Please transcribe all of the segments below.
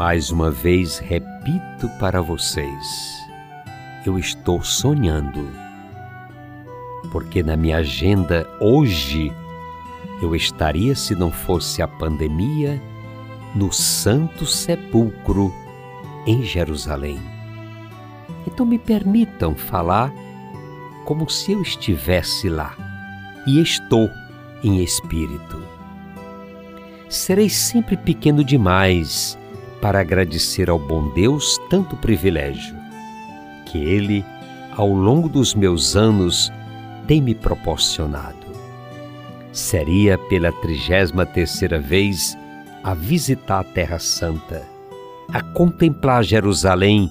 Mais uma vez repito para vocês: eu estou sonhando. Porque na minha agenda hoje eu estaria, se não fosse a pandemia, no Santo Sepulcro, em Jerusalém. Então me permitam falar como se eu estivesse lá, e estou em espírito. Serei sempre pequeno demais para agradecer ao bom Deus tanto privilégio que Ele, ao longo dos meus anos, tem me proporcionado. Seria pela trigésima terceira vez a visitar a Terra Santa, a contemplar Jerusalém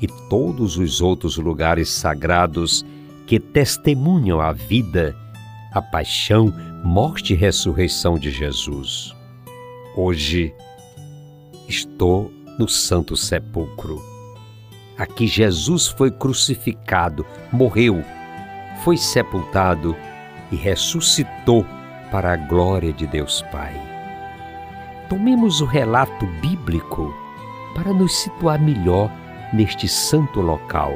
e todos os outros lugares sagrados que testemunham a vida, a paixão, morte e ressurreição de Jesus. Hoje estou no Santo Sepulcro. Aqui Jesus foi crucificado, morreu, foi sepultado e ressuscitou para a glória de Deus Pai. Tomemos o relato bíblico para nos situar melhor neste santo local.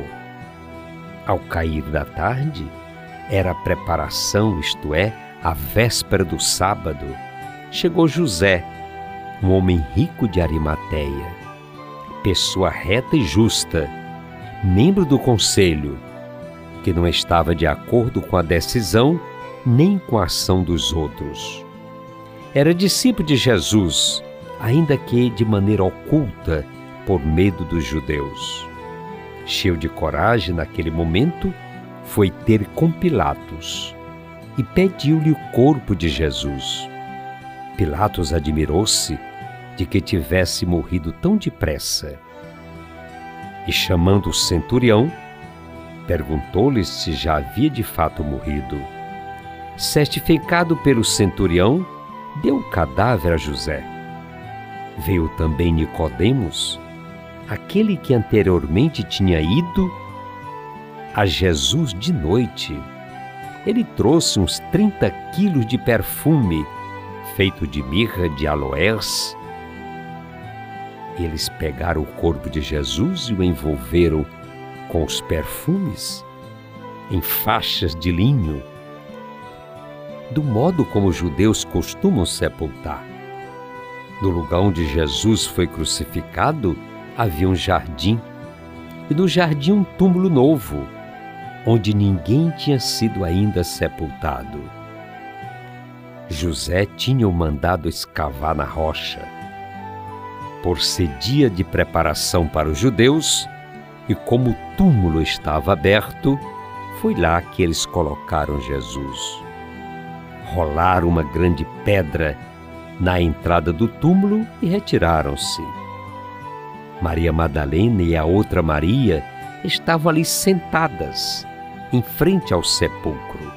Ao cair da tarde, era a preparação, isto é, a véspera do sábado, chegou José, um homem rico de Arimateia, pessoa reta e justa, membro do conselho, que não estava de acordo com a decisão nem com a ação dos outros. Era discípulo de Jesus, ainda que de maneira oculta, por medo dos judeus. Cheio de coragem naquele momento, foi ter com Pilatos e pediu-lhe o corpo de Jesus. Pilatos admirou-se de que tivesse morrido tão depressa. E chamando o centurião, perguntou-lhe se já havia de fato morrido. Certificado pelo centurião, deu o cadáver a José. Veio também Nicodemos, aquele que anteriormente tinha ido a Jesus de noite. Ele trouxe uns 30 quilos de perfume feito de mirra de aloés. Eles pegaram o corpo de Jesus e o envolveram com os perfumes em faixas de linho, do modo como os judeus costumam sepultar. No lugar onde Jesus foi crucificado havia um jardim, e no jardim um túmulo novo, onde ninguém tinha sido ainda sepultado. José tinha o mandado escavar na rocha. Por ser dia de preparação para os judeus, e como o túmulo estava aberto, foi lá que eles colocaram Jesus. Rolaram uma grande pedra na entrada do túmulo e retiraram-se. Maria Madalena e a outra Maria estavam ali sentadas, em frente ao sepulcro.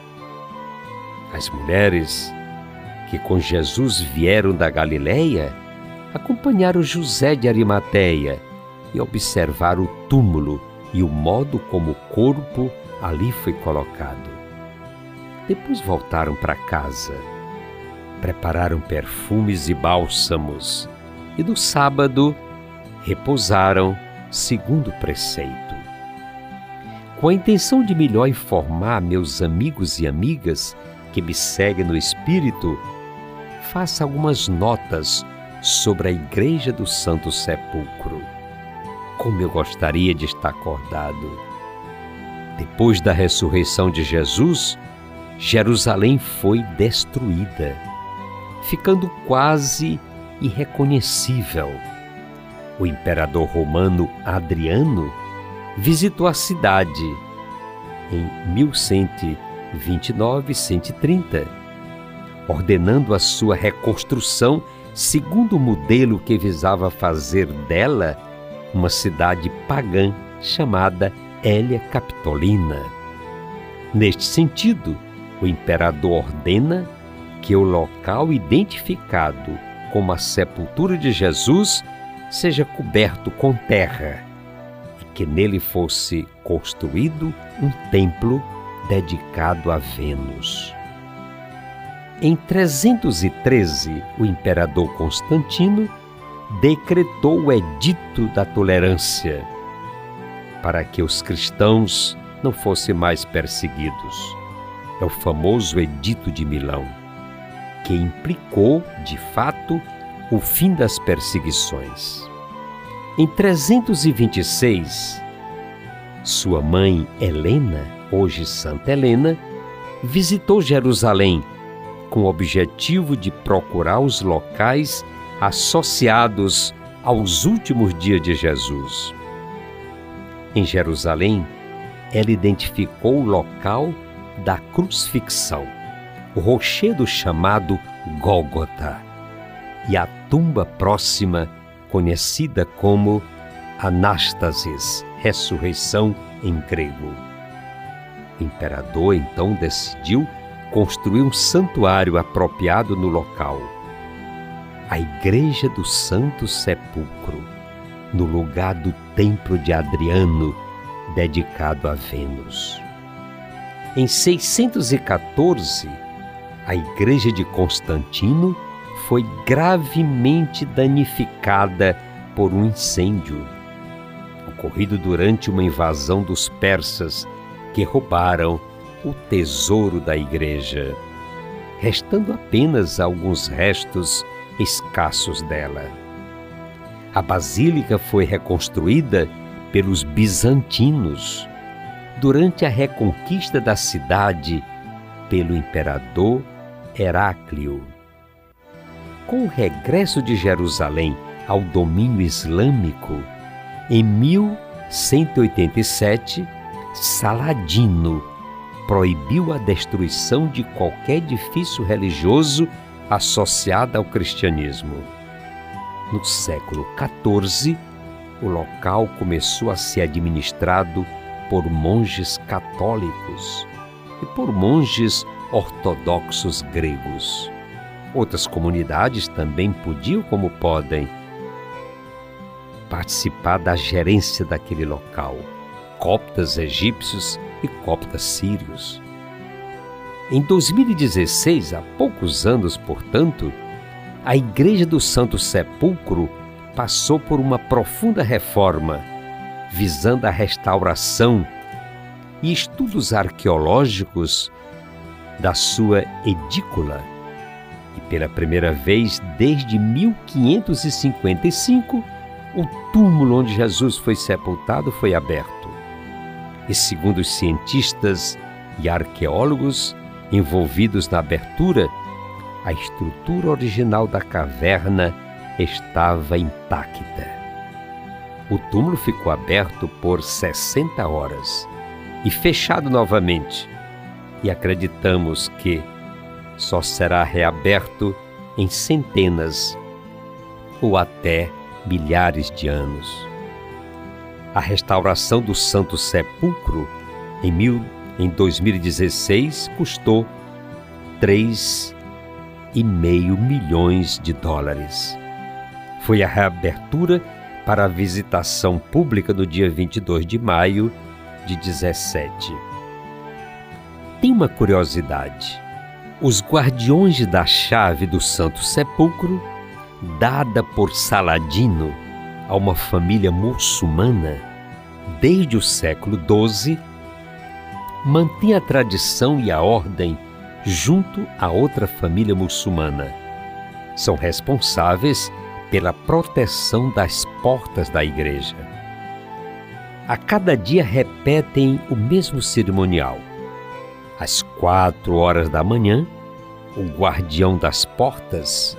As mulheres que com Jesus vieram da Galileia acompanharam José de Arimateia e observaram o túmulo e o modo como o corpo ali foi colocado. Depois voltaram para casa, prepararam perfumes e bálsamos e no sábado repousaram segundo o preceito. Com a intenção de melhor informar meus amigos e amigas que me seguem no Espírito, faça algumas notas sobre a Igreja do Santo Sepulcro. Como eu gostaria de estar acordado. Depois da ressurreição de Jesus, Jerusalém foi destruída, ficando quase irreconhecível. O imperador romano Adriano visitou a cidade em 1129-130, ordenando a sua reconstrução segundo o modelo que visava fazer dela uma cidade pagã chamada Hélia Capitolina. Neste sentido, o imperador ordena que o local identificado como a sepultura de Jesus seja coberto com terra e que nele fosse construído um templo dedicado a Vênus. Em 313, o imperador Constantino decretou o Edito da Tolerância para que os cristãos não fossem mais perseguidos. É o famoso Edito de Milão, que implicou, de fato, o fim das perseguições. Em 326, sua mãe Helena, hoje Santa Helena, visitou Jerusalém com o objetivo de procurar os locais associados aos últimos dias de Jesus. Em Jerusalém, ela identificou o local da crucifixão, o rochedo chamado Gólgota, e a tumba próxima, conhecida como Anástasis, ressurreição em grego. O imperador então decidiu construir um santuário apropriado no local a Igreja do Santo Sepulcro, no lugar do Templo de Adriano, dedicado a Vênus. Em 614, a Igreja de Constantino foi gravemente danificada por um incêndio ocorrido durante uma invasão dos persas que roubaram o tesouro da igreja, restando apenas alguns restos escassos dela. A basílica foi reconstruída pelos bizantinos durante a reconquista da cidade pelo imperador Heráclio. Com o regresso de Jerusalém ao domínio islâmico, em 1187, Saladino proibiu a destruição de qualquer edifício religioso associada ao cristianismo. No século XIV, o local começou a ser administrado por monges católicos e por monges ortodoxos gregos. Outras comunidades também podiam, como podem, participar da gerência daquele local, coptas egípcios e coptas sírios. Em 2016, há poucos anos, portanto, a Igreja do Santo Sepulcro passou por uma profunda reforma, visando a restauração e estudos arqueológicos da sua edícula. E pela primeira vez desde 1555, o túmulo onde Jesus foi sepultado foi aberto. E segundo os cientistas e arqueólogos, envolvidos na abertura, a estrutura original da caverna estava intacta. O túmulo ficou aberto por 60 horas e fechado novamente, e acreditamos que só será reaberto em centenas ou até milhares de anos. A restauração do Santo Sepulcro em mil em 2016 custou 3,5 milhões de dólares. Foi a reabertura para a visitação pública no dia 22 de maio de 17. Tem uma curiosidade. Os guardiões da chave do Santo Sepulcro, dada por Saladino a uma família muçulmana desde o século XII, mantém a tradição e a ordem junto a outra família muçulmana. São responsáveis pela proteção das portas da igreja. A cada dia repetem o mesmo cerimonial. Às quatro horas da manhã, o guardião das portas,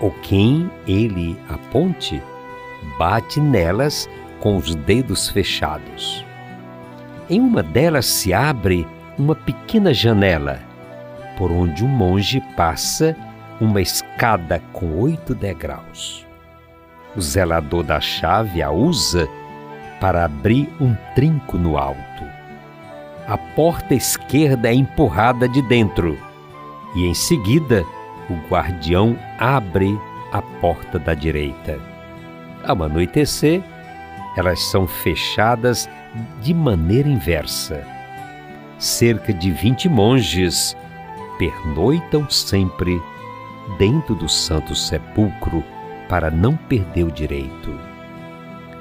ou quem ele aponte, bate nelas com os dedos fechados. Em uma delas se abre uma pequena janela, por onde um monge passa uma escada com oito degraus. O zelador da chave a usa para abrir um trinco no alto. A porta esquerda é empurrada de dentro e, em seguida, o guardião abre a porta da direita. Ao anoitecer, elas são fechadas de maneira inversa. Cerca de vinte monges pernoitam sempre dentro do Santo Sepulcro para não perder o direito.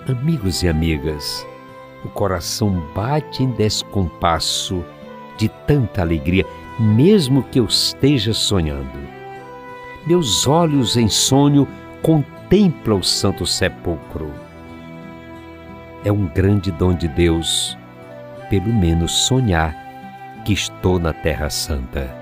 Amigos e amigas, o coração bate em descompasso de tanta alegria, mesmo que eu esteja sonhando. Meus olhos em sonho contemplam o Santo Sepulcro. É um grande dom de Deus, pelo menos sonhar que estou na Terra Santa.